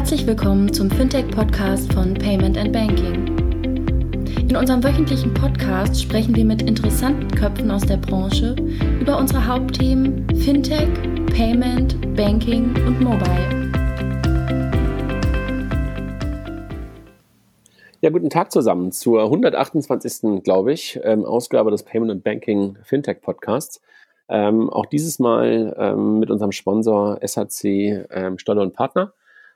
Herzlich willkommen zum Fintech-Podcast von Payment and Banking. In unserem wöchentlichen Podcast sprechen wir mit interessanten Köpfen aus der Branche über unsere Hauptthemen Fintech, Payment, Banking und Mobile. Ja, guten Tag zusammen zur 128. glaube ich, ähm, Ausgabe des Payment and Banking Fintech Podcasts. Ähm, auch dieses Mal ähm, mit unserem Sponsor SHC ähm, Stolle und Partner.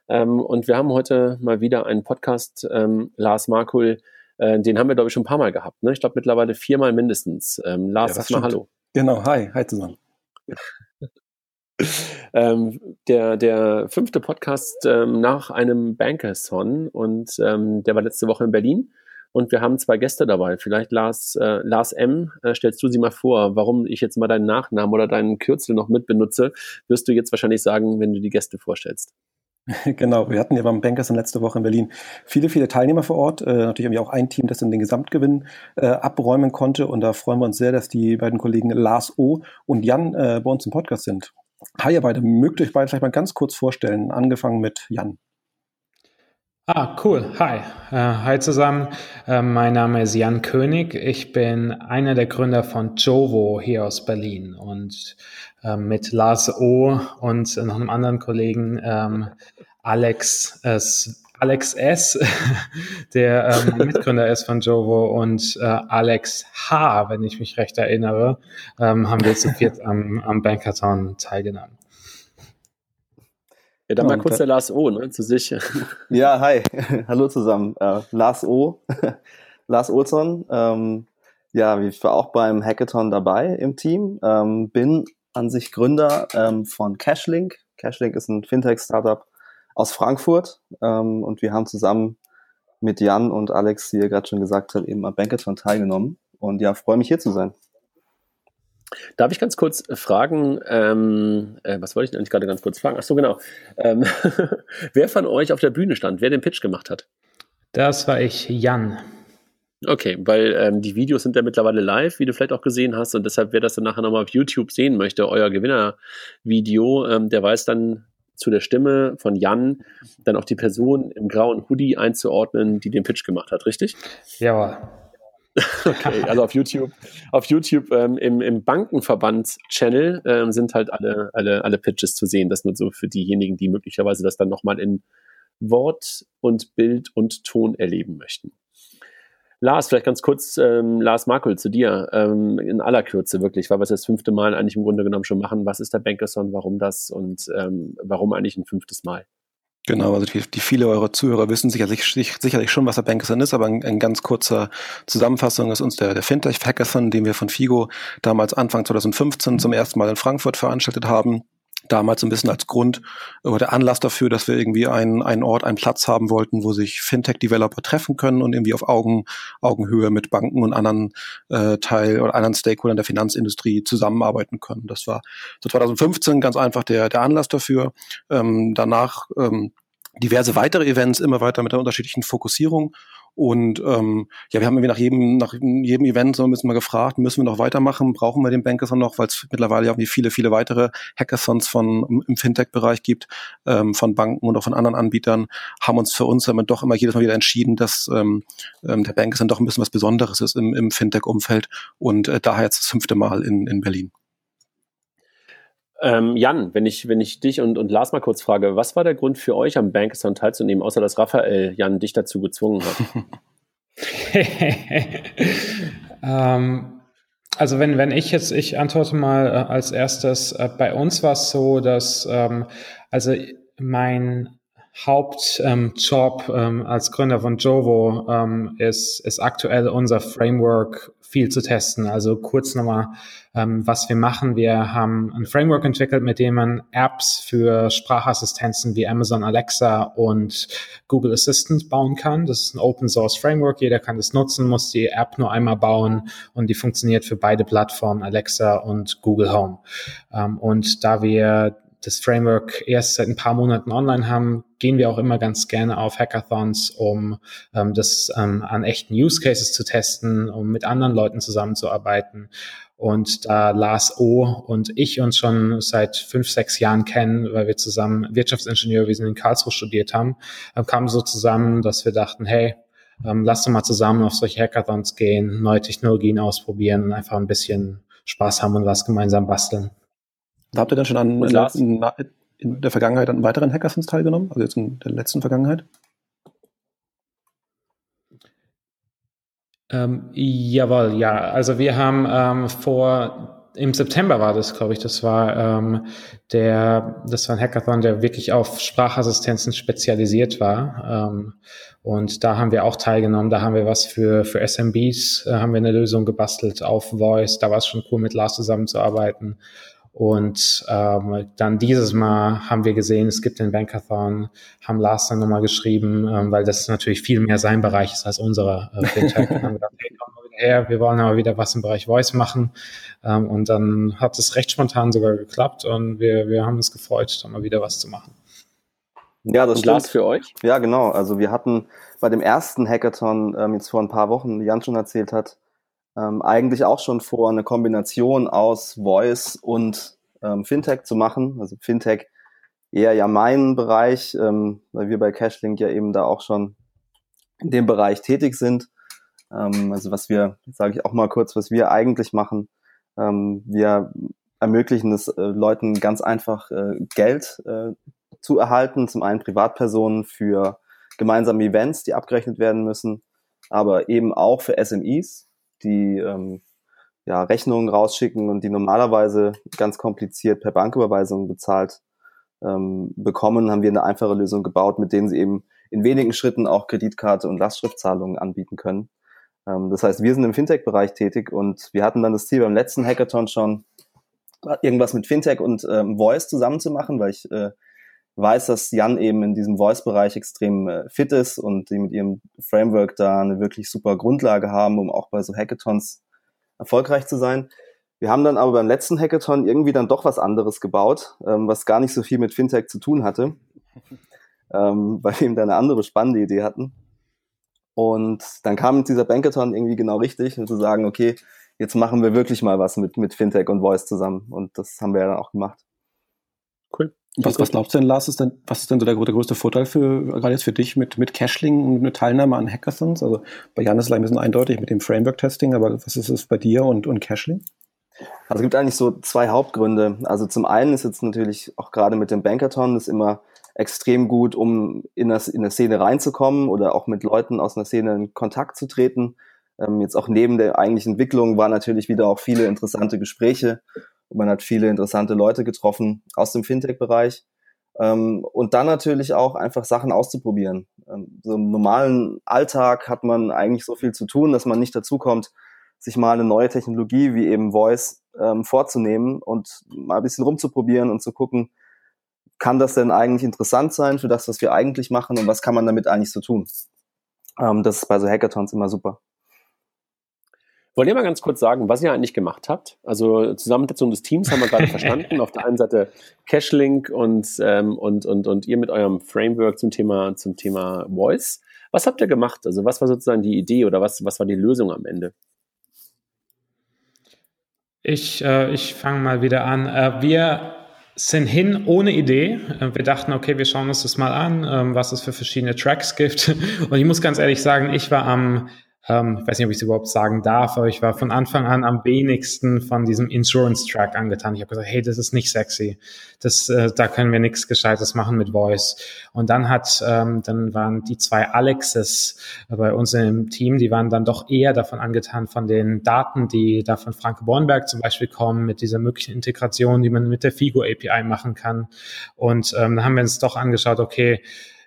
Ähm, und wir haben heute mal wieder einen Podcast, ähm, Lars Markul, äh, den haben wir, glaube ich, schon ein paar Mal gehabt. Ne? Ich glaube mittlerweile viermal mindestens. Ähm, Lars, ja, erstmal hallo. Genau, hi, hi zusammen. ähm, der, der fünfte Podcast ähm, nach einem Bankerson und ähm, der war letzte Woche in Berlin und wir haben zwei Gäste dabei. Vielleicht Lars, äh, Lars M., äh, stellst du sie mal vor. Warum ich jetzt mal deinen Nachnamen oder deinen Kürzel noch mit benutze, wirst du jetzt wahrscheinlich sagen, wenn du die Gäste vorstellst. Genau, wir hatten ja beim Bankers in letzter Woche in Berlin viele, viele Teilnehmer vor Ort. Äh, natürlich haben wir auch ein Team, das dann den Gesamtgewinn äh, abräumen konnte. Und da freuen wir uns sehr, dass die beiden Kollegen Lars O. und Jan äh, bei uns im Podcast sind. Hi ihr beide, mögt ihr euch beide vielleicht mal ganz kurz vorstellen, angefangen mit Jan. Ah, cool. Hi. Uh, hi zusammen. Uh, mein Name ist Jan König. Ich bin einer der Gründer von Jovo hier aus Berlin und uh, mit Lars O. und noch einem anderen Kollegen um, Alex S. Alex S., der ähm, Mitgründer ist von Jovo und äh, Alex H., wenn ich mich recht erinnere, ähm, haben wir zu viert am, am Bankathon teilgenommen. Ja, dann mal kurz der Lars O, ne, zu sich. Ja, hi, hallo zusammen. Äh, Lars O, Lars Olsson. Ähm, ja, ich war auch beim Hackathon dabei im Team. Ähm, bin an sich Gründer ähm, von Cashlink. Cashlink ist ein Fintech-Startup aus Frankfurt ähm, und wir haben zusammen mit Jan und Alex, wie ihr gerade schon gesagt habt, eben am Bankathon teilgenommen. Und ja, freue mich hier zu sein. Darf ich ganz kurz fragen, ähm, äh, was wollte ich denn eigentlich gerade ganz kurz fragen? Ach so, genau. Ähm, wer von euch auf der Bühne stand, wer den Pitch gemacht hat? Das war ich, Jan. Okay, weil ähm, die Videos sind ja mittlerweile live, wie du vielleicht auch gesehen hast, und deshalb, wer das dann nachher nochmal auf YouTube sehen möchte, euer Gewinnervideo, ähm, der weiß dann zu der Stimme von Jan dann auch die Person im grauen Hoodie einzuordnen, die den Pitch gemacht hat, richtig? Ja. Okay, also auf YouTube, auf YouTube ähm, im, im Bankenverband-Channel ähm, sind halt alle, alle, alle Pitches zu sehen. Das nur so für diejenigen, die möglicherweise das dann nochmal in Wort und Bild und Ton erleben möchten. Lars, vielleicht ganz kurz, ähm, Lars Markel, zu dir, ähm, in aller Kürze wirklich, weil wir es das fünfte Mal eigentlich im Grunde genommen schon machen. Was ist der Bankerson, warum das und ähm, warum eigentlich ein fünftes Mal? Genau, also die, die viele eurer Zuhörer wissen sicherlich, sicherlich schon, was der Bankerson ist, aber ein, ein ganz kurzer Zusammenfassung ist uns der, der Fintech Hackathon, den wir von Figo damals Anfang 2015 zum ersten Mal in Frankfurt veranstaltet haben damals ein bisschen als Grund oder Anlass dafür, dass wir irgendwie einen, einen Ort, einen Platz haben wollten, wo sich Fintech-Developer treffen können und irgendwie auf Augen, Augenhöhe mit Banken und anderen äh, Teil oder anderen Stakeholdern der Finanzindustrie zusammenarbeiten können. Das war so 2015 ganz einfach der, der Anlass dafür. Ähm, danach ähm, diverse weitere Events, immer weiter mit der unterschiedlichen Fokussierung. Und ähm, ja, wir haben irgendwie nach jedem, nach jedem Event so ein bisschen mal gefragt, müssen wir noch weitermachen, brauchen wir den Bankathon noch, weil es mittlerweile ja irgendwie viele, viele weitere Hackathons von im Fintech-Bereich gibt, ähm, von Banken und auch von anderen Anbietern, haben uns für uns damit doch immer jedes Mal wieder entschieden, dass ähm, ähm der Bankathon doch ein bisschen was Besonderes ist im, im Fintech-Umfeld und äh, daher jetzt das fünfte Mal in, in Berlin. Ähm, Jan, wenn ich, wenn ich dich und, und Lars mal kurz frage, was war der Grund für euch am Bankathon teilzunehmen, außer dass Raphael Jan dich dazu gezwungen hat? ähm, also wenn, wenn ich jetzt, ich antworte mal äh, als erstes, äh, bei uns war es so, dass ähm, also mein Hauptjob ähm, ähm, als Gründer von Jovo ähm, ist, ist aktuell unser Framework viel zu testen. Also kurz nochmal, ähm, was wir machen. Wir haben ein Framework entwickelt, mit dem man Apps für Sprachassistenzen wie Amazon Alexa und Google Assistant bauen kann. Das ist ein Open Source Framework. Jeder kann das nutzen, muss die App nur einmal bauen und die funktioniert für beide Plattformen, Alexa und Google Home. Ähm, und da wir das Framework erst seit ein paar Monaten online haben, gehen wir auch immer ganz gerne auf Hackathons, um ähm, das ähm, an echten Use Cases zu testen, um mit anderen Leuten zusammenzuarbeiten. Und da Lars O. und ich uns schon seit fünf, sechs Jahren kennen, weil wir zusammen Wirtschaftsingenieurwesen in Karlsruhe studiert haben, äh, kam so zusammen, dass wir dachten, hey, ähm, lass doch mal zusammen auf solche Hackathons gehen, neue Technologien ausprobieren und einfach ein bisschen Spaß haben und was gemeinsam basteln. Habt ihr dann schon an, in, in der Vergangenheit an weiteren Hackathons teilgenommen? Also jetzt in der letzten Vergangenheit? Ähm, jawohl, ja. Also wir haben ähm, vor im September war das, glaube ich, das war ähm, der, das war ein Hackathon, der wirklich auf Sprachassistenzen spezialisiert war. Ähm, und da haben wir auch teilgenommen. Da haben wir was für für SMBs, äh, haben wir eine Lösung gebastelt auf Voice. Da war es schon cool, mit Lars zusammenzuarbeiten. Und ähm, dann dieses Mal haben wir gesehen, es gibt den Bankathon, haben Lars dann nochmal geschrieben, ähm, weil das natürlich viel mehr sein Bereich ist als unserer äh, Fintech. haben wir gedacht, hey, komm mal wieder her, wir wollen aber wieder was im Bereich Voice machen. Ähm, und dann hat es recht spontan sogar geklappt und wir, wir haben uns gefreut, da mal wieder was zu machen. Ja, das und stimmt. für euch? Ja, genau. Also wir hatten bei dem ersten Hackathon ähm, jetzt vor ein paar Wochen, wie Jan schon erzählt hat, ähm, eigentlich auch schon vor, eine Kombination aus Voice und ähm, Fintech zu machen. Also Fintech eher ja mein Bereich, ähm, weil wir bei Cashlink ja eben da auch schon in dem Bereich tätig sind. Ähm, also was wir, sage ich auch mal kurz, was wir eigentlich machen. Ähm, wir ermöglichen es äh, Leuten ganz einfach äh, Geld äh, zu erhalten. Zum einen Privatpersonen für gemeinsame Events, die abgerechnet werden müssen, aber eben auch für SMEs, die ähm, ja, Rechnungen rausschicken und die normalerweise ganz kompliziert per Banküberweisung bezahlt ähm, bekommen, haben wir eine einfache Lösung gebaut, mit denen sie eben in wenigen Schritten auch Kreditkarte und Lastschriftzahlungen anbieten können. Ähm, das heißt, wir sind im Fintech-Bereich tätig und wir hatten dann das Ziel beim letzten Hackathon schon, irgendwas mit Fintech und ähm, Voice zusammenzumachen, weil ich äh, weiß, dass Jan eben in diesem Voice-Bereich extrem äh, fit ist und die mit ihrem Framework da eine wirklich super Grundlage haben, um auch bei so Hackathons erfolgreich zu sein. Wir haben dann aber beim letzten Hackathon irgendwie dann doch was anderes gebaut, ähm, was gar nicht so viel mit Fintech zu tun hatte, ähm, weil wir eben da eine andere spannende Idee hatten. Und dann kam dieser Bankathon irgendwie genau richtig, um zu sagen, okay, jetzt machen wir wirklich mal was mit, mit Fintech und Voice zusammen. Und das haben wir ja dann auch gemacht. Cool. Was, was glaubst du denn, Lars, ist denn, was ist denn so der, der größte Vorteil für, gerade jetzt für dich mit, mit Cashling und eine Teilnahme an Hackathons? Also bei Jan ist es ein bisschen eindeutig mit dem Framework-Testing, aber was ist es bei dir und, und Cashling? Also es gibt eigentlich so zwei Hauptgründe. Also zum einen ist jetzt natürlich auch gerade mit dem Bankathon das immer extrem gut, um in der, in der Szene reinzukommen oder auch mit Leuten aus einer Szene in Kontakt zu treten. Ähm, jetzt auch neben der eigentlichen Entwicklung waren natürlich wieder auch viele interessante Gespräche und man hat viele interessante Leute getroffen aus dem Fintech-Bereich. Ähm, und dann natürlich auch einfach Sachen auszuprobieren. Ähm, so im normalen Alltag hat man eigentlich so viel zu tun, dass man nicht dazu kommt, sich mal eine neue Technologie wie eben Voice ähm, vorzunehmen und mal ein bisschen rumzuprobieren und zu gucken, kann das denn eigentlich interessant sein für das, was wir eigentlich machen und was kann man damit eigentlich so tun? Ähm, das ist bei so Hackathons immer super. Wollt ihr mal ganz kurz sagen, was ihr eigentlich gemacht habt? Also Zusammensetzung des Teams haben wir gerade verstanden. Auf der einen Seite Cashlink und, ähm, und, und, und ihr mit eurem Framework zum Thema, zum Thema Voice. Was habt ihr gemacht? Also was war sozusagen die Idee oder was, was war die Lösung am Ende? Ich, äh, ich fange mal wieder an. Äh, wir sind hin ohne Idee. Äh, wir dachten, okay, wir schauen uns das mal an, ähm, was es für verschiedene Tracks gibt. Und ich muss ganz ehrlich sagen, ich war am ähm, ich weiß nicht, ob ich es überhaupt sagen darf, aber ich war von Anfang an am wenigsten von diesem Insurance-Track angetan. Ich habe gesagt, hey, das ist nicht sexy. Das, äh, da können wir nichts Gescheites machen mit Voice. Und dann hat, ähm, dann waren die zwei Alexes bei uns im Team, die waren dann doch eher davon angetan, von den Daten, die da von Frank Bornberg zum Beispiel kommen, mit dieser möglichen Integration, die man mit der Figo API machen kann. Und ähm, dann haben wir uns doch angeschaut, okay,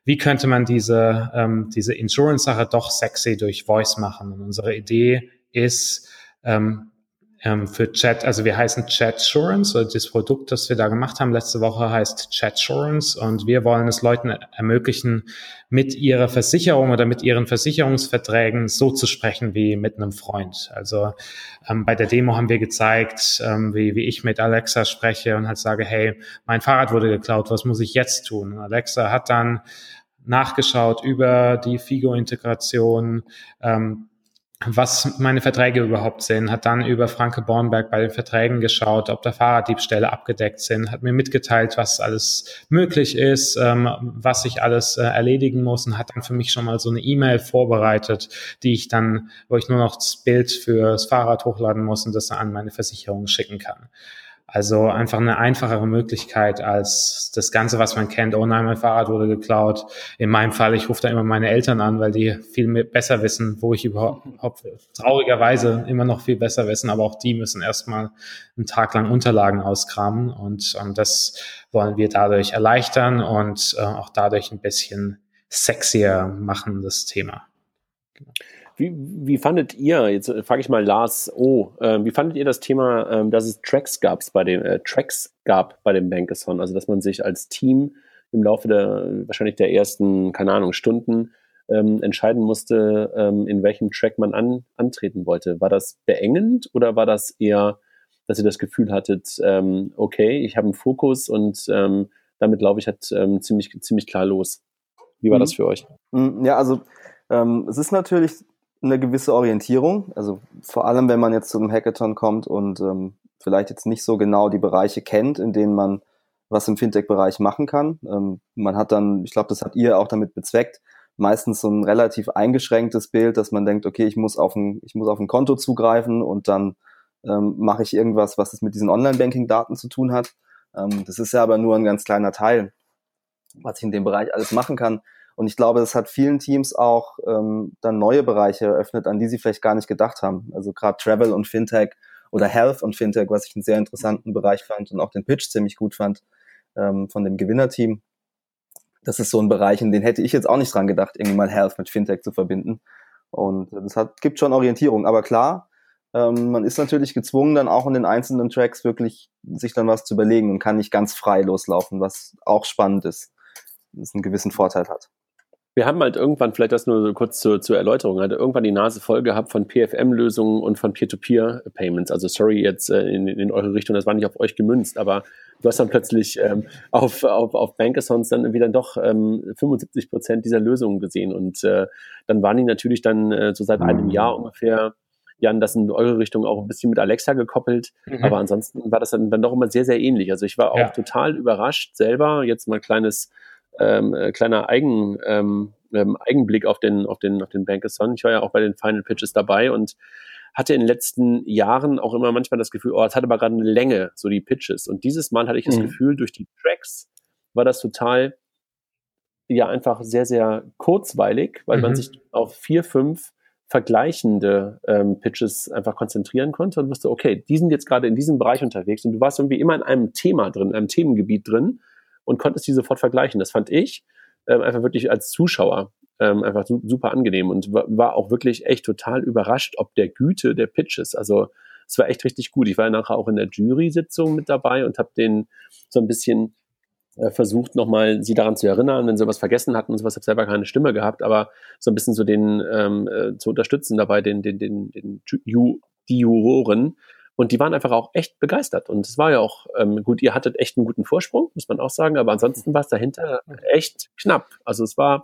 wie könnte man diese, ähm, diese Insurance-Sache doch sexy durch Voice machen? Und unsere Idee ist, ähm, ähm, für Chat, also wir heißen Chatsurance, also das Produkt, das wir da gemacht haben letzte Woche heißt Chatsurance und wir wollen es Leuten ermöglichen, mit ihrer Versicherung oder mit ihren Versicherungsverträgen so zu sprechen wie mit einem Freund. Also ähm, bei der Demo haben wir gezeigt, ähm, wie, wie ich mit Alexa spreche und halt sage, hey, mein Fahrrad wurde geklaut, was muss ich jetzt tun? Und Alexa hat dann nachgeschaut über die Figo-Integration, ähm, was meine Verträge überhaupt sind, hat dann über Franke Bornberg bei den Verträgen geschaut, ob da Fahrraddiebstähle abgedeckt sind, hat mir mitgeteilt, was alles möglich ist, ähm, was ich alles äh, erledigen muss und hat dann für mich schon mal so eine E-Mail vorbereitet, die ich dann, wo ich nur noch das Bild fürs Fahrrad hochladen muss und das dann an meine Versicherung schicken kann. Also einfach eine einfachere Möglichkeit als das Ganze, was man kennt. Oh nein, mein Fahrrad wurde geklaut. In meinem Fall, ich rufe da immer meine Eltern an, weil die viel mehr, besser wissen, wo ich überhaupt traurigerweise immer noch viel besser wissen. Aber auch die müssen erstmal einen Tag lang Unterlagen auskramen. Und ähm, das wollen wir dadurch erleichtern und äh, auch dadurch ein bisschen sexier machen, das Thema. Genau. Wie, wie fandet ihr, jetzt äh, frage ich mal Lars O, äh, wie fandet ihr das Thema, ähm, dass es Tracks gab bei dem, äh, Tracks gab bei dem Bankathon, also dass man sich als Team im Laufe der, wahrscheinlich der ersten, keine Ahnung, Stunden ähm, entscheiden musste, ähm, in welchem Track man an, antreten wollte. War das beengend oder war das eher, dass ihr das Gefühl hattet, ähm, okay, ich habe einen Fokus und ähm, damit glaube ich halt ähm, ziemlich, ziemlich klar los. Wie war mhm. das für euch? Mhm, ja, also ähm, es ist natürlich eine gewisse Orientierung. Also vor allem, wenn man jetzt zu einem Hackathon kommt und ähm, vielleicht jetzt nicht so genau die Bereiche kennt, in denen man was im Fintech-Bereich machen kann. Ähm, man hat dann, ich glaube, das habt ihr auch damit bezweckt, meistens so ein relativ eingeschränktes Bild, dass man denkt, okay, ich muss auf ein, ich muss auf ein Konto zugreifen und dann ähm, mache ich irgendwas, was es mit diesen Online-Banking-Daten zu tun hat. Ähm, das ist ja aber nur ein ganz kleiner Teil, was ich in dem Bereich alles machen kann. Und ich glaube, das hat vielen Teams auch ähm, dann neue Bereiche eröffnet, an die sie vielleicht gar nicht gedacht haben. Also gerade Travel und Fintech oder Health und Fintech, was ich einen sehr interessanten Bereich fand und auch den Pitch ziemlich gut fand ähm, von dem Gewinnerteam. Das ist so ein Bereich, in den hätte ich jetzt auch nicht dran gedacht, irgendwie mal Health mit Fintech zu verbinden. Und das hat, gibt schon Orientierung. Aber klar, ähm, man ist natürlich gezwungen, dann auch in den einzelnen Tracks wirklich sich dann was zu überlegen und kann nicht ganz frei loslaufen, was auch spannend ist, das einen gewissen Vorteil hat wir haben halt irgendwann, vielleicht das nur so kurz zur, zur Erläuterung, halt irgendwann die Nase voll gehabt von PFM-Lösungen und von Peer-to-Peer-Payments. Also sorry jetzt äh, in, in eure Richtung, das war nicht auf euch gemünzt, aber du hast dann plötzlich ähm, auf, auf, auf Bankathons dann wieder doch ähm, 75 Prozent dieser Lösungen gesehen. Und äh, dann waren die natürlich dann äh, so seit einem Jahr ungefähr Jan, das in eure Richtung auch ein bisschen mit Alexa gekoppelt. Mhm. Aber ansonsten war das dann, dann doch immer sehr, sehr ähnlich. Also ich war auch ja. total überrascht selber. Jetzt mal kleines ähm, äh, kleiner Eigen, ähm, ähm, Eigenblick auf den, auf den, auf den Bankathon. Ich war ja auch bei den Final Pitches dabei und hatte in den letzten Jahren auch immer manchmal das Gefühl, oh, es hat aber gerade eine Länge, so die Pitches. Und dieses Mal hatte ich das mhm. Gefühl, durch die Tracks war das total, ja, einfach sehr, sehr kurzweilig, weil mhm. man sich auf vier, fünf vergleichende ähm, Pitches einfach konzentrieren konnte und wusste, okay, die sind jetzt gerade in diesem Bereich unterwegs und du warst irgendwie immer in einem Thema drin, einem Themengebiet drin und konntest die sofort vergleichen. Das fand ich ähm, einfach wirklich als Zuschauer ähm, einfach su super angenehm und war auch wirklich echt total überrascht, ob der Güte der Pitches. Also es war echt richtig gut. Ich war nachher auch in der Jury-Sitzung mit dabei und habe den so ein bisschen äh, versucht, nochmal sie daran zu erinnern, wenn sie was vergessen hatten und sowas, habe selber keine Stimme gehabt, aber so ein bisschen so den ähm, äh, zu unterstützen dabei, den, den, den, den Ju die Juroren, und die waren einfach auch echt begeistert. Und es war ja auch ähm, gut, ihr hattet echt einen guten Vorsprung, muss man auch sagen, aber ansonsten war es dahinter echt knapp. Also es war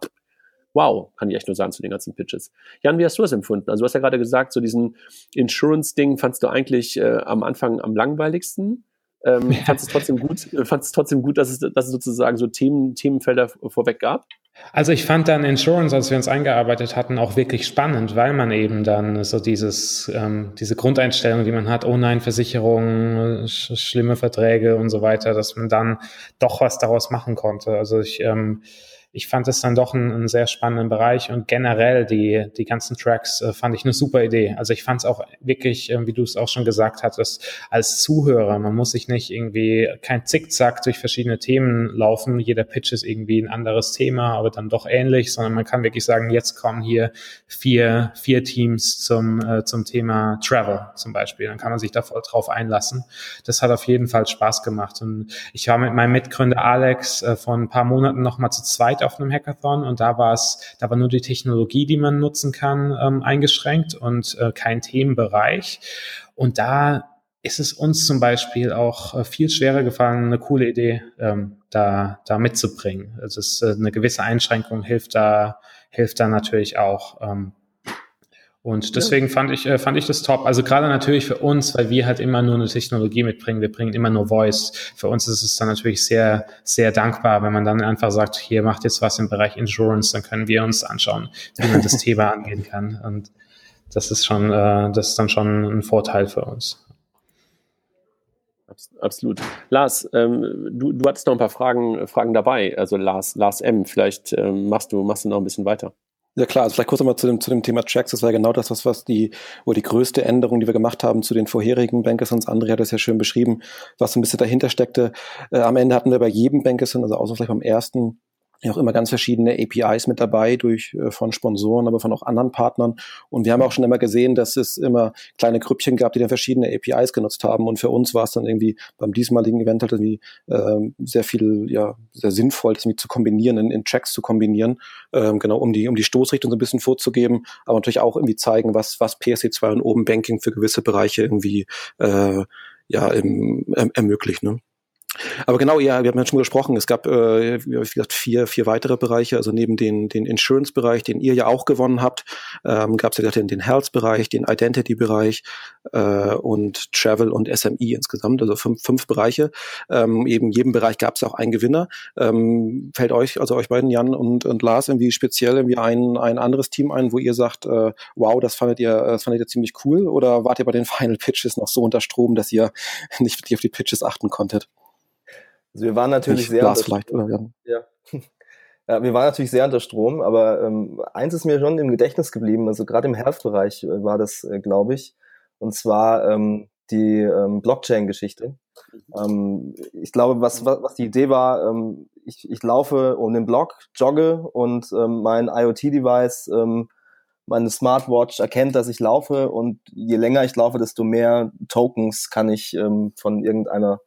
wow, kann ich echt nur sagen zu den ganzen Pitches. Jan, wie hast du das empfunden? Also du hast ja gerade gesagt, so diesen Insurance-Ding fandst du eigentlich äh, am Anfang am langweiligsten. Ähm, ja. Fandest es trotzdem gut, fandest es trotzdem gut, dass es, dass es sozusagen so Themen, Themenfelder vorweg gab? Also ich fand dann Insurance, als wir uns eingearbeitet hatten, auch wirklich spannend, weil man eben dann so dieses, ähm, diese Grundeinstellung, die man hat, oh nein, Versicherungen, sch schlimme Verträge und so weiter, dass man dann doch was daraus machen konnte. Also ich, ähm, ich fand es dann doch einen, einen, sehr spannenden Bereich und generell die, die ganzen Tracks äh, fand ich eine super Idee. Also ich fand es auch wirklich, äh, wie du es auch schon gesagt hattest, als Zuhörer, man muss sich nicht irgendwie kein Zickzack durch verschiedene Themen laufen. Jeder Pitch ist irgendwie ein anderes Thema, aber dann doch ähnlich, sondern man kann wirklich sagen, jetzt kommen hier vier, vier Teams zum, äh, zum Thema Travel zum Beispiel. Dann kann man sich da voll drauf einlassen. Das hat auf jeden Fall Spaß gemacht. Und ich war mit meinem Mitgründer Alex äh, vor ein paar Monaten noch mal zu zweit auf einem Hackathon und da war es, da war nur die Technologie, die man nutzen kann, ähm, eingeschränkt und äh, kein Themenbereich. Und da ist es uns zum Beispiel auch äh, viel schwerer gefallen, eine coole Idee ähm, da, da mitzubringen. Also es, äh, eine gewisse Einschränkung hilft da, hilft da natürlich auch. Ähm, und deswegen fand ich, äh, fand ich das top. Also gerade natürlich für uns, weil wir halt immer nur eine Technologie mitbringen. Wir bringen immer nur Voice. Für uns ist es dann natürlich sehr, sehr dankbar, wenn man dann einfach sagt, hier macht jetzt was im Bereich Insurance, dann können wir uns anschauen, wie man das Thema angehen kann. Und das ist schon, äh, das ist dann schon ein Vorteil für uns. Absolut. Lars, ähm, du, du hattest noch ein paar Fragen, Fragen dabei. Also Lars, Lars M, vielleicht ähm, machst du, machst du noch ein bisschen weiter. Ja klar, also vielleicht kurz nochmal zu dem, zu dem Thema Tracks. Das war genau das, was, was die, wo die größte Änderung, die wir gemacht haben zu den vorherigen Bankersons. André hat das ja schön beschrieben, was so ein bisschen dahinter steckte. Äh, am Ende hatten wir bei jedem Bankerson, also außer vielleicht beim ersten, ja auch immer ganz verschiedene APIs mit dabei durch äh, von Sponsoren, aber von auch anderen Partnern. Und wir haben auch schon immer gesehen, dass es immer kleine Grüppchen gab, die dann verschiedene APIs genutzt haben. Und für uns war es dann irgendwie beim diesmaligen Event halt irgendwie äh, sehr viel, ja, sehr sinnvoll, das irgendwie zu kombinieren, in, in Tracks zu kombinieren, ähm, genau, um die, um die Stoßrichtung so ein bisschen vorzugeben, aber natürlich auch irgendwie zeigen, was, was PSC2 und Open Banking für gewisse Bereiche irgendwie äh, ja, im, ähm, ermöglicht. Ne? Aber genau, ja, wir haben ja schon gesprochen, es gab, äh, wie gesagt, vier, vier weitere Bereiche, also neben den, den Insurance-Bereich, den ihr ja auch gewonnen habt, ähm, gab es ja den, den Health-Bereich, den Identity-Bereich äh, und Travel und SME insgesamt, also fünf, fünf Bereiche. Ähm, eben jedem Bereich gab es auch einen Gewinner. Ähm, fällt euch, also euch beiden, Jan und, und Lars, irgendwie speziell irgendwie ein, ein anderes Team ein, wo ihr sagt, äh, wow, das fandet ihr, das fandet ihr ziemlich cool oder wart ihr bei den Final Pitches noch so unter Strom, dass ihr nicht wirklich auf die Pitches achten konntet? Also wir waren natürlich Nicht sehr Glas vielleicht, oder? Ja. ja, wir waren natürlich sehr unter Strom, aber ähm, eins ist mir schon im Gedächtnis geblieben, also gerade im Health-Bereich äh, war das, äh, glaube ich, und zwar ähm, die ähm, Blockchain-Geschichte. Ähm, ich glaube, was, was, was die Idee war, ähm, ich, ich laufe um den Block, jogge und ähm, mein IoT-Device, ähm, meine Smartwatch erkennt, dass ich laufe und je länger ich laufe, desto mehr Tokens kann ich ähm, von irgendeiner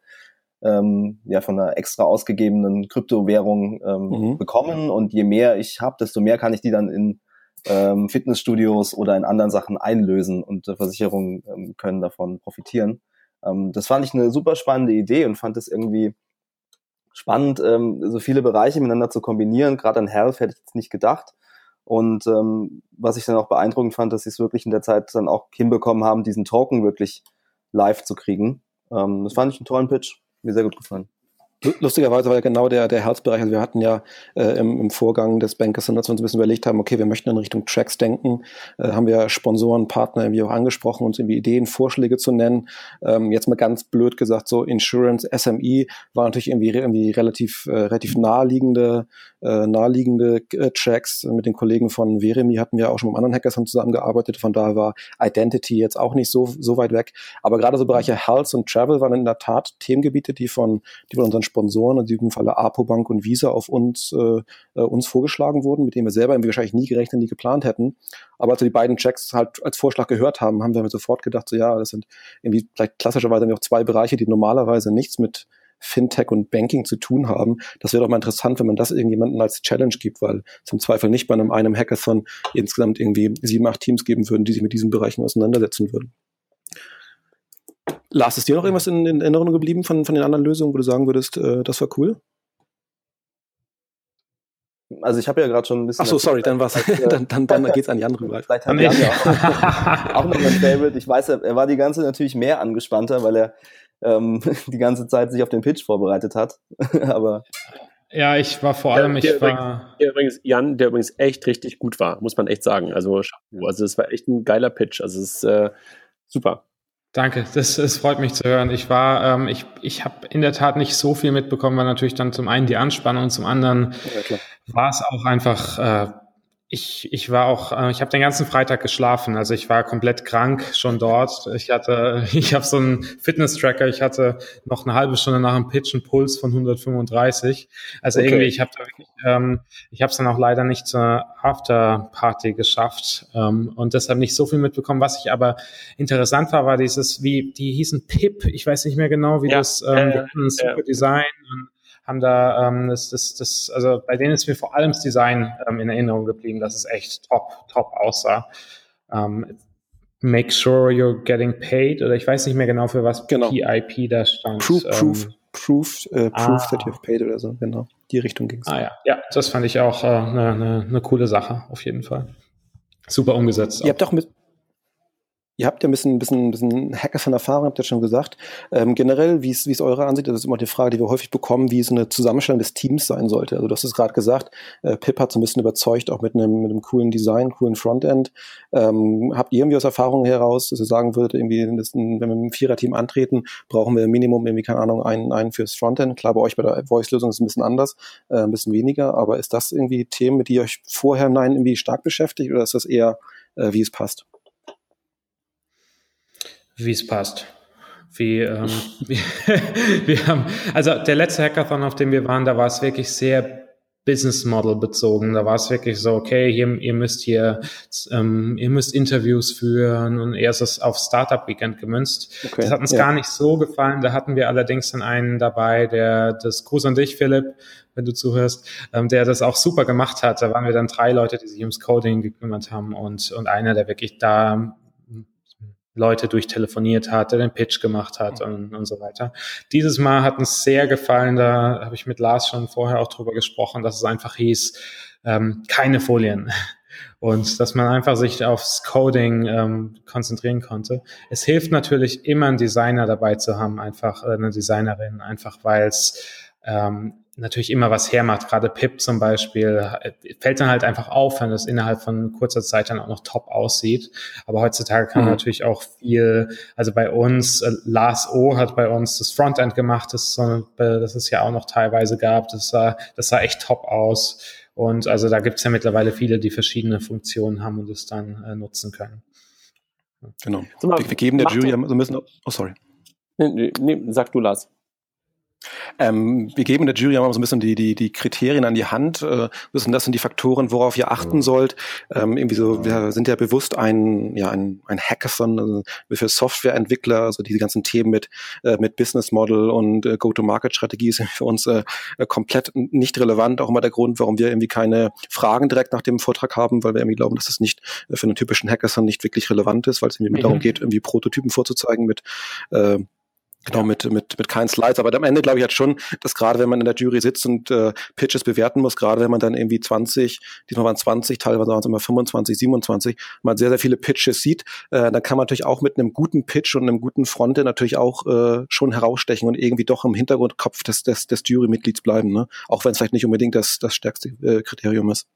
ähm, ja von einer extra ausgegebenen Kryptowährung ähm, mhm. bekommen und je mehr ich habe, desto mehr kann ich die dann in ähm, Fitnessstudios oder in anderen Sachen einlösen und äh, Versicherungen ähm, können davon profitieren. Ähm, das fand ich eine super spannende Idee und fand es irgendwie spannend, ähm, so viele Bereiche miteinander zu kombinieren. Gerade an Health hätte ich jetzt nicht gedacht. Und ähm, was ich dann auch beeindruckend fand, dass sie es wirklich in der Zeit dann auch hinbekommen haben, diesen Token wirklich live zu kriegen. Ähm, das fand ich einen tollen Pitch mir sehr gut gefallen. Lustigerweise war ja genau der, der Herzbereich. Also wir hatten ja äh, im, im Vorgang des Bankers, als wir uns ein bisschen überlegt haben, okay, wir möchten in Richtung Tracks denken, äh, haben wir Sponsoren, Partner irgendwie auch angesprochen, uns irgendwie Ideen, Vorschläge zu nennen. Ähm, jetzt mal ganz blöd gesagt, so Insurance, SME war natürlich irgendwie, irgendwie relativ, äh, relativ naheliegende, äh, naheliegende äh, Tracks. Mit den Kollegen von Veremi hatten wir auch schon mit anderen Hackers zusammengearbeitet. Von daher war Identity jetzt auch nicht so, so weit weg. Aber gerade so Bereiche Health und Travel waren in der Tat Themengebiete, die von, die von unseren Sponsoren, in diesem Falle Apobank und Visa, auf uns, äh, äh, uns vorgeschlagen wurden, mit denen wir selber wahrscheinlich nie gerechnet, nie geplant hätten. Aber als wir die beiden Checks halt als Vorschlag gehört haben, haben wir sofort gedacht, so ja, das sind irgendwie vielleicht klassischerweise auch zwei Bereiche, die normalerweise nichts mit Fintech und Banking zu tun haben. Das wäre doch mal interessant, wenn man das irgendjemanden als Challenge gibt, weil zum Zweifel nicht bei einem, einem Hackathon insgesamt irgendwie sieben, acht Teams geben würden, die sich mit diesen Bereichen auseinandersetzen würden. Lars, ist dir noch irgendwas in, in, Erinnerung geblieben von, von den anderen Lösungen, wo du sagen würdest, äh, das war cool? Also ich habe ja gerade schon ein bisschen. Ach so, sorry, dann was. Äh, dann, dann, dann geht's an Jan rüber. Vielleicht hat Jan ja auch, auch noch mein Favorite. Ich weiß, er war die ganze natürlich mehr angespannter, weil er ähm, die ganze Zeit sich auf den Pitch vorbereitet hat. Aber ja, ich war vor allem, der, ich der war. Übrigens, der übrigens, Jan, der übrigens echt richtig gut war, muss man echt sagen. Also, also es war echt ein geiler Pitch. Also es ist äh, super. Danke, das, das freut mich zu hören. Ich war, ähm, ich, ich habe in der Tat nicht so viel mitbekommen, weil natürlich dann zum einen die Anspannung und zum anderen ja, war es auch einfach äh, ich, ich war auch, äh, ich habe den ganzen Freitag geschlafen. Also ich war komplett krank schon dort. Ich hatte, ich habe so einen Fitness-Tracker. Ich hatte noch eine halbe Stunde nach dem Pitch einen Puls von 135. Also okay. irgendwie, ich habe ähm, ich habe es dann auch leider nicht zur Afterparty geschafft ähm, und deshalb nicht so viel mitbekommen. Was ich aber interessant war, war dieses, wie die hießen Pip. Ich weiß nicht mehr genau, wie ja, das ähm, äh, super Design und haben da ähm, das, das, das, also bei denen ist mir vor allem das Design ähm, in Erinnerung geblieben, dass es echt top, top aussah. Ähm, make sure you're getting paid oder ich weiß nicht mehr genau für was genau. PIP da stand. Proof, ähm, proof, proof, äh, proof ah. that you've paid oder so, genau. Die Richtung ging es. Ah ja, ja, das fand ich auch eine äh, ne, ne, ne coole Sache, auf jeden Fall. Super umgesetzt. Ihr auch. habt auch mit, Ihr habt ja ein bisschen, ein bisschen, ein bisschen Hacker von Erfahrung, habt ihr schon gesagt. Ähm, generell, wie ist, wie ist eure Ansicht? Das ist immer die Frage, die wir häufig bekommen, wie so eine Zusammenstellung des Teams sein sollte. Also du hast es gerade gesagt, äh, Pip hat so ein bisschen überzeugt, auch mit einem, mit einem coolen Design, coolen Frontend. Ähm, habt ihr irgendwie aus Erfahrung heraus, dass ihr sagen würdet, irgendwie, ein, wenn wir mit einem Viererteam antreten, brauchen wir Minimum irgendwie, keine Ahnung, einen, einen fürs Frontend. Klar, bei euch bei der Voice-Lösung ist es ein bisschen anders, äh, ein bisschen weniger, aber ist das irgendwie Themen, mit die euch vorher nein irgendwie stark beschäftigt oder ist das eher, äh, wie es passt? Wie es passt. Wie, ähm, wie, wir haben, also der letzte Hackathon, auf dem wir waren, da war es wirklich sehr Business Model bezogen. Da war es wirklich so, okay, hier, ihr müsst hier, ähm, ihr müsst Interviews führen und eher so auf Startup Weekend gemünzt. Okay, das hat uns ja. gar nicht so gefallen. Da hatten wir allerdings dann einen dabei, der das Gruß an dich, Philipp, wenn du zuhörst, ähm, der das auch super gemacht hat. Da waren wir dann drei Leute, die sich ums Coding gekümmert haben und, und einer, der wirklich da Leute durchtelefoniert hat, der den Pitch gemacht hat und, und so weiter. Dieses Mal hat uns sehr gefallen, da habe ich mit Lars schon vorher auch drüber gesprochen, dass es einfach hieß, ähm, keine Folien. Und dass man einfach sich aufs Coding ähm, konzentrieren konnte. Es hilft natürlich immer, einen Designer dabei zu haben, einfach äh, eine Designerin, einfach weil es ähm, natürlich immer was hermacht. Gerade Pip zum Beispiel äh, fällt dann halt einfach auf, wenn das innerhalb von kurzer Zeit dann auch noch top aussieht. Aber heutzutage kann mhm. natürlich auch viel, also bei uns, äh, Lars O hat bei uns das Frontend gemacht, das, so, das es ja auch noch teilweise gab. Das sah, das sah echt top aus. Und also da gibt's ja mittlerweile viele, die verschiedene Funktionen haben und es dann äh, nutzen können. Genau. Wir, wir, geben der Jury, so müssen, oh sorry. Nee, nee, sag du, Lars. Ähm, wir geben der Jury mal so ein bisschen die, die, die Kriterien an die Hand. Äh, das sind die Faktoren, worauf ihr achten sollt. Ähm, irgendwie so, wir sind ja bewusst ein, ja, ein, ein Hackathon also für Softwareentwickler, also diese ganzen Themen mit, äh, mit Business Model und äh, Go-to-Market-Strategie sind für uns äh, komplett nicht relevant. Auch immer der Grund, warum wir irgendwie keine Fragen direkt nach dem Vortrag haben, weil wir irgendwie glauben, dass das nicht äh, für einen typischen Hackathon nicht wirklich relevant ist, weil es irgendwie mhm. darum geht, irgendwie Prototypen vorzuzeigen mit äh, Genau, mit, mit, mit keinen Slides. Aber am Ende glaube ich halt schon, dass gerade wenn man in der Jury sitzt und äh, Pitches bewerten muss, gerade wenn man dann irgendwie 20, diesmal waren 20, teilweise waren es immer 25, 27, man sehr, sehr viele Pitches sieht, äh, dann kann man natürlich auch mit einem guten Pitch und einem guten Fronte natürlich auch äh, schon herausstechen und irgendwie doch im Hintergrundkopf des, des, des Jurymitglieds bleiben, ne? Auch wenn es vielleicht nicht unbedingt das, das stärkste äh, Kriterium ist.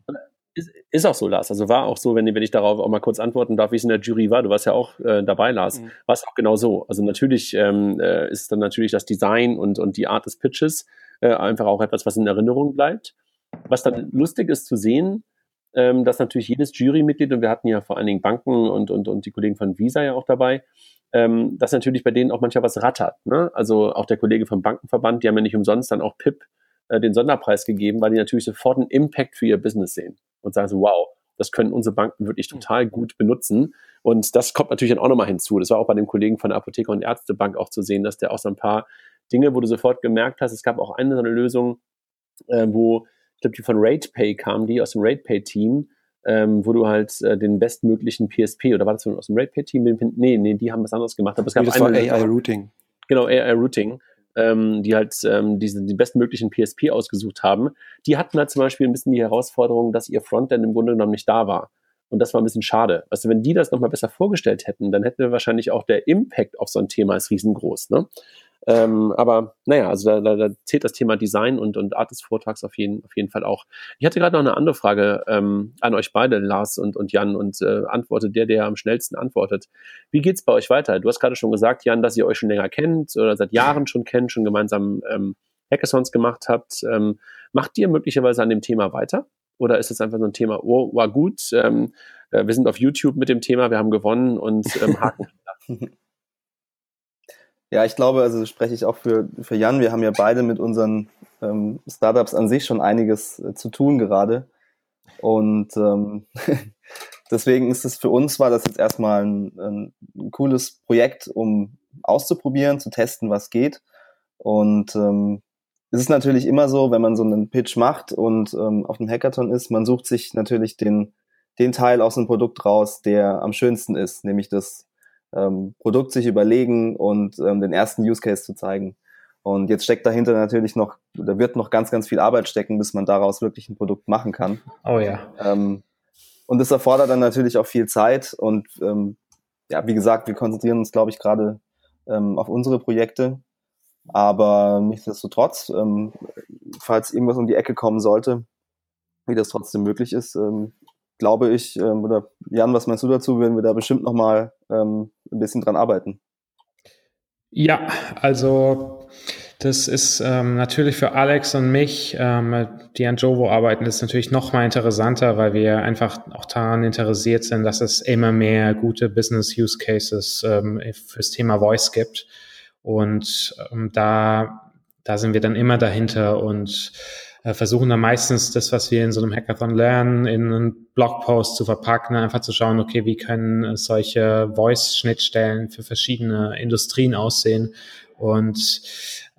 Ist, ist auch so, Lars. Also war auch so, wenn, wenn ich darauf auch mal kurz antworten darf, wie es in der Jury war. Du warst ja auch äh, dabei, Lars. Mhm. War es auch genau so. Also natürlich ähm, äh, ist dann natürlich das Design und, und die Art des Pitches äh, einfach auch etwas, was in Erinnerung bleibt. Was dann lustig ist zu sehen, ähm, dass natürlich jedes Jurymitglied, und wir hatten ja vor allen Dingen Banken und, und, und die Kollegen von Visa ja auch dabei, ähm, dass natürlich bei denen auch manchmal was rattert. Ne? Also auch der Kollege vom Bankenverband, die haben ja nicht umsonst dann auch PIP äh, den Sonderpreis gegeben, weil die natürlich sofort einen Impact für ihr Business sehen und sagen so, wow, das können unsere Banken wirklich mhm. total gut benutzen. Und das kommt natürlich dann auch nochmal hinzu. Das war auch bei dem Kollegen von der Apotheker und Ärztebank auch zu sehen, dass der auch so ein paar Dinge, wo du sofort gemerkt hast, es gab auch eine so eine Lösung, äh, wo, ich glaube, die von RatePay kam, die aus dem RatePay-Team, ähm, wo du halt äh, den bestmöglichen PSP, oder war das aus dem RatePay-Team? Nee, nee, die haben was anderes gemacht. Aber es gab das war AI-Routing. Genau, AI-Routing ähm, die halt ähm, diese, die bestmöglichen PSP ausgesucht haben, die hatten halt zum Beispiel ein bisschen die Herausforderung, dass ihr Frontend im Grunde genommen nicht da war. Und das war ein bisschen schade. Also wenn die das nochmal besser vorgestellt hätten, dann hätte wahrscheinlich auch der Impact auf so ein Thema ist riesengroß. Ne? Ähm, aber naja, also da, da, da zählt das Thema Design und, und Art des Vortrags auf jeden, auf jeden Fall auch. Ich hatte gerade noch eine andere Frage ähm, an euch beide, Lars und, und Jan, und äh, antwortet der, der am schnellsten antwortet. Wie geht's bei euch weiter? Du hast gerade schon gesagt, Jan, dass ihr euch schon länger kennt oder seit Jahren schon kennt, schon gemeinsam ähm, Hackathons gemacht habt. Ähm, macht ihr möglicherweise an dem Thema weiter? Oder ist es einfach so ein Thema, oh, war gut, ähm, äh, wir sind auf YouTube mit dem Thema, wir haben gewonnen und ähm, haken. Ja, ich glaube, also spreche ich auch für, für Jan. Wir haben ja beide mit unseren ähm, Startups an sich schon einiges äh, zu tun gerade. Und ähm, deswegen ist es für uns, war das jetzt erstmal ein, ein, cooles Projekt, um auszuprobieren, zu testen, was geht. Und ähm, es ist natürlich immer so, wenn man so einen Pitch macht und ähm, auf einem Hackathon ist, man sucht sich natürlich den, den Teil aus dem Produkt raus, der am schönsten ist, nämlich das ähm, Produkt sich überlegen und ähm, den ersten Use Case zu zeigen. Und jetzt steckt dahinter natürlich noch, da wird noch ganz, ganz viel Arbeit stecken, bis man daraus wirklich ein Produkt machen kann. Oh ja. Ähm, und das erfordert dann natürlich auch viel Zeit. Und ähm, ja, wie gesagt, wir konzentrieren uns, glaube ich, gerade ähm, auf unsere Projekte. Aber nichtsdestotrotz, ähm, falls irgendwas um die Ecke kommen sollte, wie das trotzdem möglich ist, ähm, glaube ich, ähm, oder Jan, was meinst du dazu, werden wir da bestimmt nochmal ähm, ein bisschen dran arbeiten. Ja, also das ist ähm, natürlich für Alex und mich, ähm, die an Jovo arbeiten, ist natürlich noch mal interessanter, weil wir einfach auch daran interessiert sind, dass es immer mehr gute Business Use Cases ähm, fürs Thema Voice gibt. Und ähm, da, da sind wir dann immer dahinter und versuchen dann meistens das, was wir in so einem Hackathon lernen, in einen Blogpost zu verpacken, einfach zu schauen, okay, wie können solche Voice-Schnittstellen für verschiedene Industrien aussehen. Und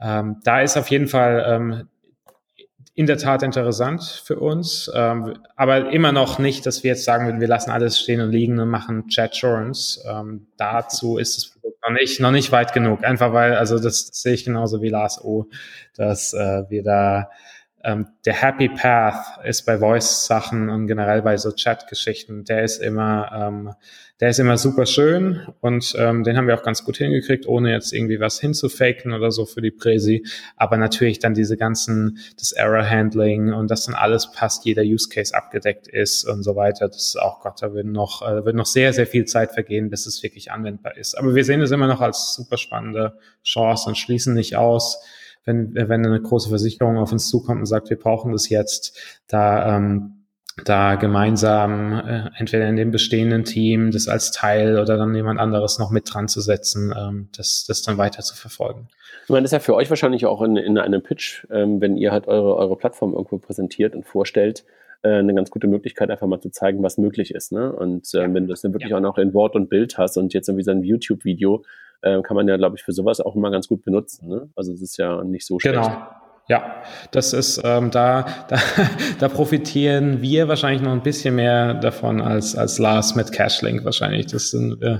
ähm, da ist auf jeden Fall ähm, in der Tat interessant für uns, ähm, aber immer noch nicht, dass wir jetzt sagen würden, wir lassen alles stehen und liegen und machen Chat Assurance. Ähm, dazu ist Produkt noch nicht, noch nicht weit genug. Einfach weil, also das, das sehe ich genauso wie Lars O, dass äh, wir da ähm, der Happy Path ist bei Voice-Sachen und generell bei so Chat-Geschichten, der ist immer, ähm, der ist immer super schön und ähm, den haben wir auch ganz gut hingekriegt, ohne jetzt irgendwie was hinzufaken oder so für die Präsi. Aber natürlich dann diese ganzen, das Error-Handling und dass dann alles passt, jeder Use-Case abgedeckt ist und so weiter. Das ist auch Gott, da wird noch, äh, wird noch sehr, sehr viel Zeit vergehen, bis es wirklich anwendbar ist. Aber wir sehen es immer noch als super spannende Chance und schließen nicht aus wenn, wenn eine große Versicherung auf uns zukommt und sagt, wir brauchen das jetzt, da, ähm, da gemeinsam äh, entweder in dem bestehenden Team das als Teil oder dann jemand anderes noch mit dran zu setzen, ähm, das, das dann weiter zu verfolgen. Ich meine, das ist ja für euch wahrscheinlich auch in, in einem Pitch, ähm, wenn ihr halt eure, eure Plattform irgendwo präsentiert und vorstellt, äh, eine ganz gute Möglichkeit, einfach mal zu zeigen, was möglich ist. Ne? Und äh, wenn du das dann wirklich ja. auch noch in Wort und Bild hast und jetzt irgendwie so ein YouTube-Video, äh, kann man ja, glaube ich, für sowas auch immer ganz gut benutzen. Ne? Also es ist ja nicht so schlecht. Genau. Ja, das ist ähm, da, da, da profitieren wir wahrscheinlich noch ein bisschen mehr davon als, als Lars mit Cashlink wahrscheinlich. Das sind, äh,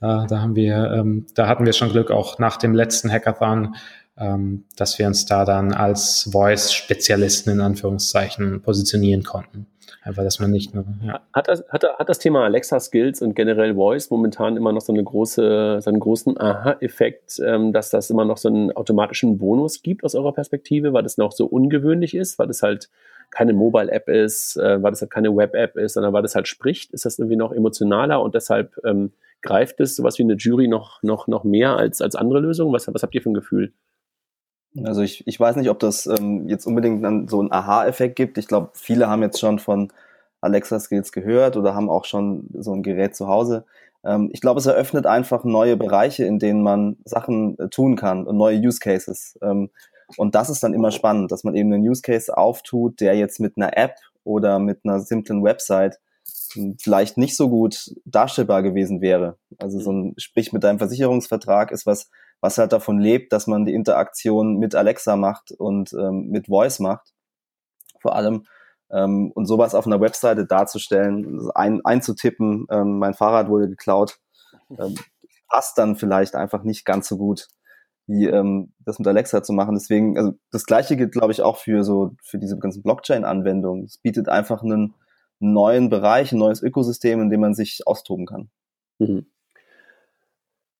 da, da haben wir, ähm, da hatten wir schon Glück auch nach dem letzten Hackathon, ähm, dass wir uns da dann als Voice-Spezialisten in Anführungszeichen positionieren konnten. Einfach, dass man nicht nur. Ja. Hat, das, hat, hat das Thema Alexa Skills und generell Voice momentan immer noch so, eine große, so einen großen Aha-Effekt, ähm, dass das immer noch so einen automatischen Bonus gibt aus eurer Perspektive, weil das noch so ungewöhnlich ist, weil das halt keine Mobile-App ist, äh, weil das halt keine Web-App ist, sondern weil das halt spricht, ist das irgendwie noch emotionaler und deshalb ähm, greift es sowas wie eine Jury noch, noch, noch mehr als, als andere Lösungen? Was, was habt ihr für ein Gefühl? Also ich, ich weiß nicht, ob das ähm, jetzt unbedingt dann so einen Aha-Effekt gibt. Ich glaube, viele haben jetzt schon von Alexa Skills gehört oder haben auch schon so ein Gerät zu Hause. Ähm, ich glaube, es eröffnet einfach neue Bereiche, in denen man Sachen äh, tun kann und neue Use Cases. Ähm, und das ist dann immer spannend, dass man eben einen Use Case auftut, der jetzt mit einer App oder mit einer simplen Website hm, vielleicht nicht so gut darstellbar gewesen wäre. Also so ein, sprich mit deinem Versicherungsvertrag ist was, was halt davon lebt, dass man die Interaktion mit Alexa macht und ähm, mit Voice macht. Vor allem. Ähm, und sowas auf einer Webseite darzustellen, ein, einzutippen, ähm, mein Fahrrad wurde geklaut, ähm, passt dann vielleicht einfach nicht ganz so gut, wie ähm, das mit Alexa zu machen. Deswegen, also das gleiche gilt, glaube ich, auch für so für diese ganzen Blockchain-Anwendungen. Es bietet einfach einen neuen Bereich, ein neues Ökosystem, in dem man sich austoben kann. Mhm.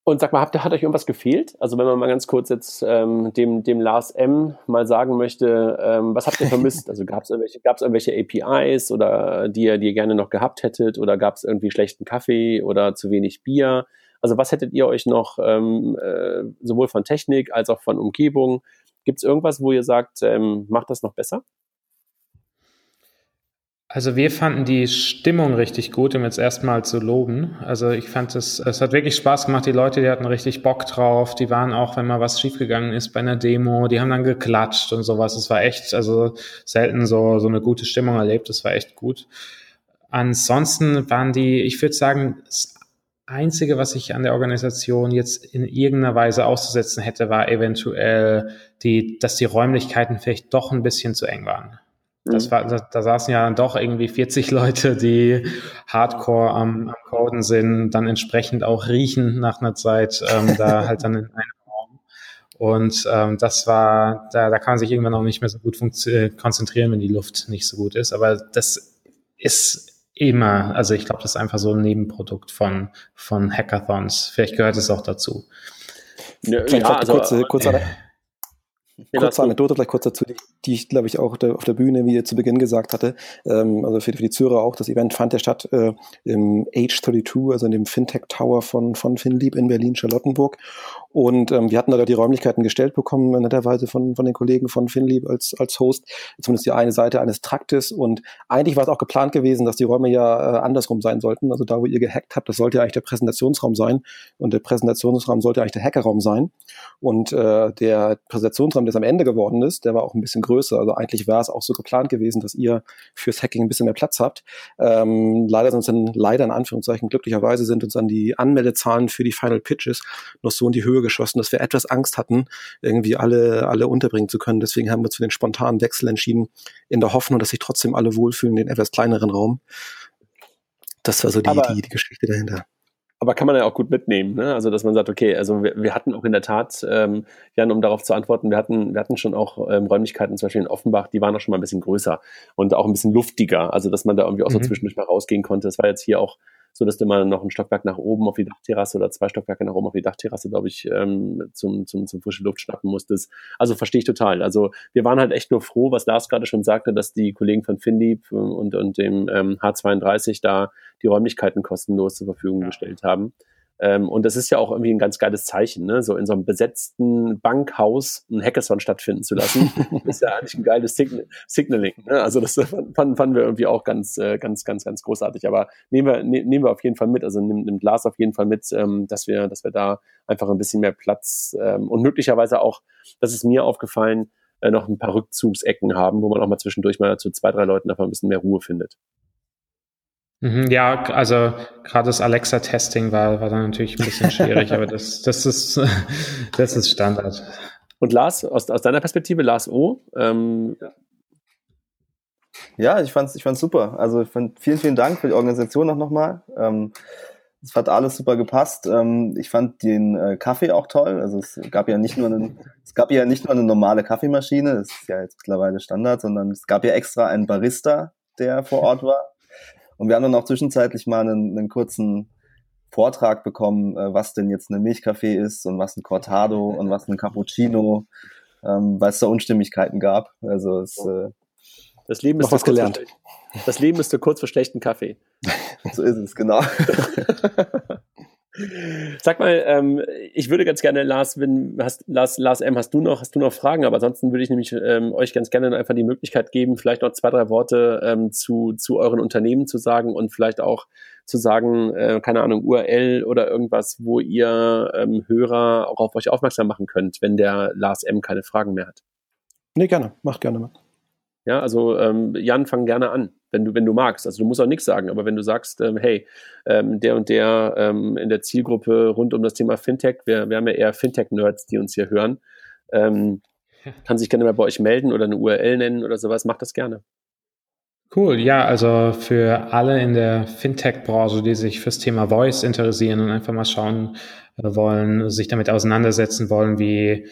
Und sag mal, habt, hat euch irgendwas gefehlt? Also wenn man mal ganz kurz jetzt ähm, dem, dem Lars M. mal sagen möchte, ähm, was habt ihr vermisst? Also gab es irgendwelche, irgendwelche APIs oder die ihr, die ihr gerne noch gehabt hättet oder gab es irgendwie schlechten Kaffee oder zu wenig Bier? Also was hättet ihr euch noch ähm, äh, sowohl von Technik als auch von Umgebung? Gibt es irgendwas, wo ihr sagt, ähm, macht das noch besser? Also wir fanden die Stimmung richtig gut, um jetzt erstmal zu loben. Also ich fand es, es hat wirklich Spaß gemacht. Die Leute, die hatten richtig Bock drauf. Die waren auch, wenn mal was schiefgegangen ist bei einer Demo, die haben dann geklatscht und sowas. Es war echt, also selten so, so eine gute Stimmung erlebt. Das war echt gut. Ansonsten waren die, ich würde sagen, das Einzige, was ich an der Organisation jetzt in irgendeiner Weise auszusetzen hätte, war eventuell die, dass die Räumlichkeiten vielleicht doch ein bisschen zu eng waren. Das mhm. war, da, da saßen ja dann doch irgendwie 40 Leute, die Hardcore am, am Coden sind, dann entsprechend auch riechen nach einer Zeit, ähm, da halt dann in einem Raum. Und ähm, das war, da, da kann man sich irgendwann auch nicht mehr so gut äh, konzentrieren, wenn die Luft nicht so gut ist. Aber das ist immer, also ich glaube, das ist einfach so ein Nebenprodukt von, von Hackathons. Vielleicht gehört es auch dazu. Ja, ja also, kurze, kurze, äh, Kurze Anekdote vielleicht kurz dazu, die, die ich glaube ich auch der, auf der Bühne, wie ihr zu Beginn gesagt hatte, ähm, also für, für, die Zuhörer auch, das Event fand ja statt äh, im H32, also in dem Fintech Tower von, von Finlieb in Berlin-Charlottenburg und ähm, wir hatten da die Räumlichkeiten gestellt bekommen, netterweise von, von den Kollegen von Finlieb als, als Host, zumindest die eine Seite eines Traktes. Und eigentlich war es auch geplant gewesen, dass die Räume ja äh, andersrum sein sollten. Also da, wo ihr gehackt habt, das sollte ja eigentlich der Präsentationsraum sein. Und der Präsentationsraum sollte eigentlich der Hackerraum sein. Und äh, der Präsentationsraum, es am Ende geworden ist, der war auch ein bisschen größer. Also eigentlich war es auch so geplant gewesen, dass ihr fürs Hacking ein bisschen mehr Platz habt. Ähm, leider sind uns dann, leider in Anführungszeichen, glücklicherweise sind uns dann die Anmeldezahlen für die Final Pitches noch so in die Höhe geschossen, dass wir etwas Angst hatten, irgendwie alle, alle unterbringen zu können. Deswegen haben wir uns für den spontanen Wechsel entschieden, in der Hoffnung, dass sich trotzdem alle wohlfühlen in den etwas kleineren Raum. Das war so die, die, die Geschichte dahinter aber kann man ja auch gut mitnehmen, ne? Also dass man sagt, okay, also wir, wir hatten auch in der Tat, ähm, Jan, um darauf zu antworten, wir hatten, wir hatten schon auch ähm, Räumlichkeiten, zum Beispiel in Offenbach, die waren auch schon mal ein bisschen größer und auch ein bisschen luftiger, also dass man da irgendwie auch so mhm. zwischendurch mal rausgehen konnte. Das war jetzt hier auch so dass du mal noch ein Stockwerk nach oben auf die Dachterrasse oder zwei Stockwerke nach oben auf die Dachterrasse, glaube ich, ähm, zum, zum, zum frische Luft schnappen musstest. Also verstehe ich total. Also wir waren halt echt nur froh, was Lars gerade schon sagte, dass die Kollegen von Finlieb und, und dem ähm, H32 da die Räumlichkeiten kostenlos zur Verfügung ja. gestellt haben. Ähm, und das ist ja auch irgendwie ein ganz geiles Zeichen, ne? so in so einem besetzten Bankhaus ein Hackathon stattfinden zu lassen, ist ja eigentlich ein geiles Sign Signaling. Ne? Also das fanden, fanden wir irgendwie auch ganz, äh, ganz, ganz, ganz großartig. Aber nehmen wir, ne, nehmen wir auf jeden Fall mit, also nimmt, nimmt Lars auf jeden Fall mit, ähm, dass wir, dass wir da einfach ein bisschen mehr Platz ähm, und möglicherweise auch, das ist mir aufgefallen, äh, noch ein paar Rückzugsecken haben, wo man auch mal zwischendurch mal zu zwei, drei Leuten einfach ein bisschen mehr Ruhe findet. Mhm, ja, also gerade das Alexa-Testing war, war dann natürlich ein bisschen schwierig, aber das, das, ist, das ist Standard. Und Lars, aus, aus deiner Perspektive, Lars O. Ähm, ja, ich fand's, ich fand's super. Also ich fand, vielen, vielen Dank für die Organisation auch nochmal. Ähm, es hat alles super gepasst. Ähm, ich fand den äh, Kaffee auch toll. Also es gab ja nicht nur einen, es gab ja nicht nur eine normale Kaffeemaschine, das ist ja jetzt mittlerweile Standard, sondern es gab ja extra einen Barista, der vor Ort war. Und wir haben dann auch zwischenzeitlich mal einen, einen kurzen Vortrag bekommen, äh, was denn jetzt eine Milchkaffee ist und was ein Cortado und was ein Cappuccino, ähm, weil es da Unstimmigkeiten gab. Also es, äh, das Leben ist was gelernt. Das Leben ist kurz vor schlechten Kaffee. so ist es, genau. Sag mal, ähm, ich würde ganz gerne, Lars, wenn, hast, Lars, Lars M., hast du noch, hast du noch Fragen? Aber ansonsten würde ich nämlich ähm, euch ganz gerne einfach die Möglichkeit geben, vielleicht noch zwei, drei Worte ähm, zu, zu euren Unternehmen zu sagen und vielleicht auch zu sagen, äh, keine Ahnung, URL oder irgendwas, wo ihr ähm, Hörer auch auf euch aufmerksam machen könnt, wenn der Lars M. keine Fragen mehr hat. Nee, gerne, mach gerne mal. Ja, also ähm, Jan, fang gerne an, wenn du, wenn du magst. Also du musst auch nichts sagen, aber wenn du sagst, ähm, hey, ähm, der und der ähm, in der Zielgruppe rund um das Thema Fintech, wir, wir haben ja eher Fintech-Nerds, die uns hier hören, ähm, kann sich gerne mal bei euch melden oder eine URL nennen oder sowas, macht das gerne. Cool, ja, also für alle in der Fintech-Branche, die sich fürs Thema Voice interessieren und einfach mal schauen äh, wollen, sich damit auseinandersetzen wollen, wie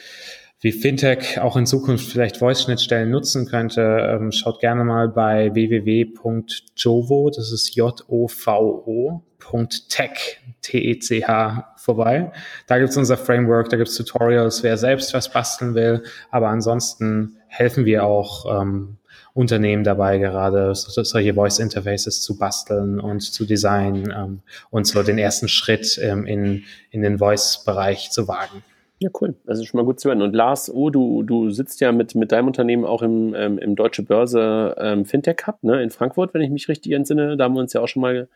wie Fintech auch in Zukunft vielleicht Voice-Schnittstellen nutzen könnte, ähm, schaut gerne mal bei www.jovo, das ist J-O-V-O, Tech, T-E-C-H vorbei. Da gibt's unser Framework, da gibt's Tutorials, wer selbst was basteln will. Aber ansonsten helfen wir auch ähm, Unternehmen dabei, gerade so, solche Voice Interfaces zu basteln und zu designen ähm, und so den ersten Schritt ähm, in, in den Voice-Bereich zu wagen. Ja, cool. Das ist schon mal gut zu hören. Und Lars, oh, du, du sitzt ja mit, mit deinem Unternehmen auch im, ähm, im Deutsche Börse ähm, Fintech Hub ne, in Frankfurt, wenn ich mich richtig entsinne. Da haben wir uns ja auch schon mal,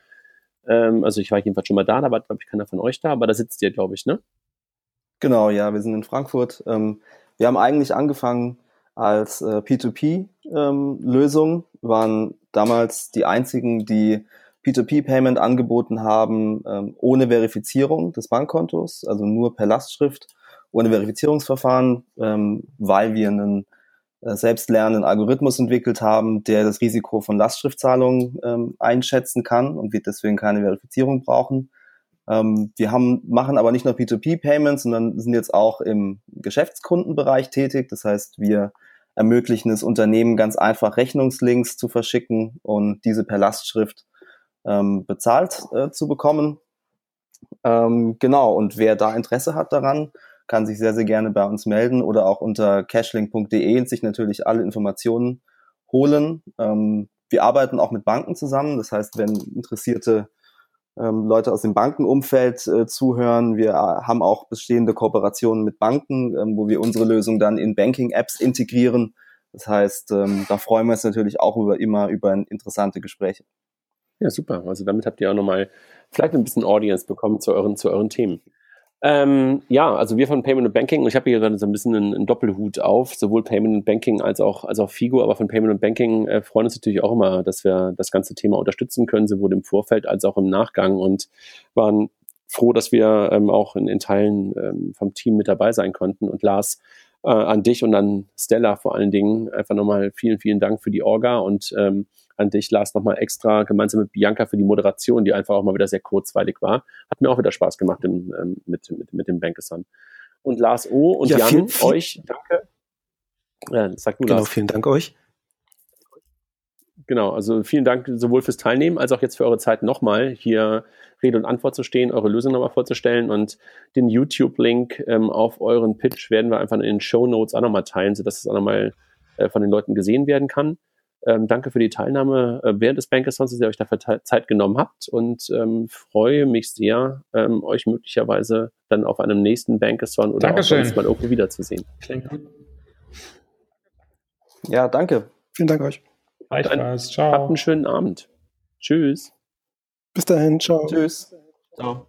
ähm, also ich war jedenfalls schon mal da, da war, glaube ich, keiner von euch da, aber da sitzt ihr, glaube ich, ne? Genau, ja, wir sind in Frankfurt. Ähm, wir haben eigentlich angefangen als äh, P2P-Lösung, ähm, waren damals die einzigen, die P2P-Payment angeboten haben, ähm, ohne Verifizierung des Bankkontos, also nur per Lastschrift ohne Verifizierungsverfahren, ähm, weil wir einen äh, selbstlernenden Algorithmus entwickelt haben, der das Risiko von Lastschriftzahlungen ähm, einschätzen kann und wir deswegen keine Verifizierung brauchen. Ähm, wir haben, machen aber nicht nur P2P-Payments, sondern sind jetzt auch im Geschäftskundenbereich tätig. Das heißt, wir ermöglichen es Unternehmen ganz einfach Rechnungslinks zu verschicken und diese per Lastschrift ähm, bezahlt äh, zu bekommen. Ähm, genau, und wer da Interesse hat daran, kann sich sehr, sehr gerne bei uns melden oder auch unter cashlink.de sich natürlich alle Informationen holen. Ähm, wir arbeiten auch mit Banken zusammen. Das heißt, wenn interessierte ähm, Leute aus dem Bankenumfeld äh, zuhören, wir äh, haben auch bestehende Kooperationen mit Banken, ähm, wo wir unsere Lösung dann in Banking-Apps integrieren. Das heißt, ähm, da freuen wir uns natürlich auch über immer über interessante Gespräche. Ja, super. Also damit habt ihr auch nochmal vielleicht ein bisschen Audience bekommen zu euren, zu euren Themen. Ähm, ja, also wir von Payment and Banking, und ich habe hier gerade so ein bisschen einen, einen, Doppelhut auf, sowohl Payment and Banking als auch, als auch Figo, aber von Payment and Banking äh, freuen uns natürlich auch immer, dass wir das ganze Thema unterstützen können, sowohl im Vorfeld als auch im Nachgang und waren froh, dass wir ähm, auch in, in Teilen ähm, vom Team mit dabei sein konnten. Und Lars, äh, an dich und an Stella vor allen Dingen einfach nochmal vielen, vielen Dank für die Orga und ähm, an dich, Lars, nochmal extra gemeinsam mit Bianca für die Moderation, die einfach auch mal wieder sehr kurzweilig war. Hat mir auch wieder Spaß gemacht in, ähm, mit, mit, mit dem Bankeson. Und Lars O. und ja, Jan, viel, viel, euch, danke. Äh, sag du, genau, Lars. vielen Dank euch. Genau, also vielen Dank sowohl fürs Teilnehmen als auch jetzt für eure Zeit nochmal hier Rede und Antwort zu stehen, eure Lösung nochmal vorzustellen und den YouTube-Link ähm, auf euren Pitch werden wir einfach in den Show Notes auch nochmal teilen, sodass es auch nochmal äh, von den Leuten gesehen werden kann. Ähm, danke für die Teilnahme äh, während des Bankathons, dass ihr euch dafür Zeit genommen habt und ähm, freue mich sehr, ähm, euch möglicherweise dann auf einem nächsten Bankathon oder Dankeschön. auch sonst mal irgendwo wiederzusehen. Klingt gut. Ja, danke. Vielen Dank euch. Ciao. Habt einen schönen Abend. Tschüss. Bis dahin. Ciao. Tschüss. Ciao.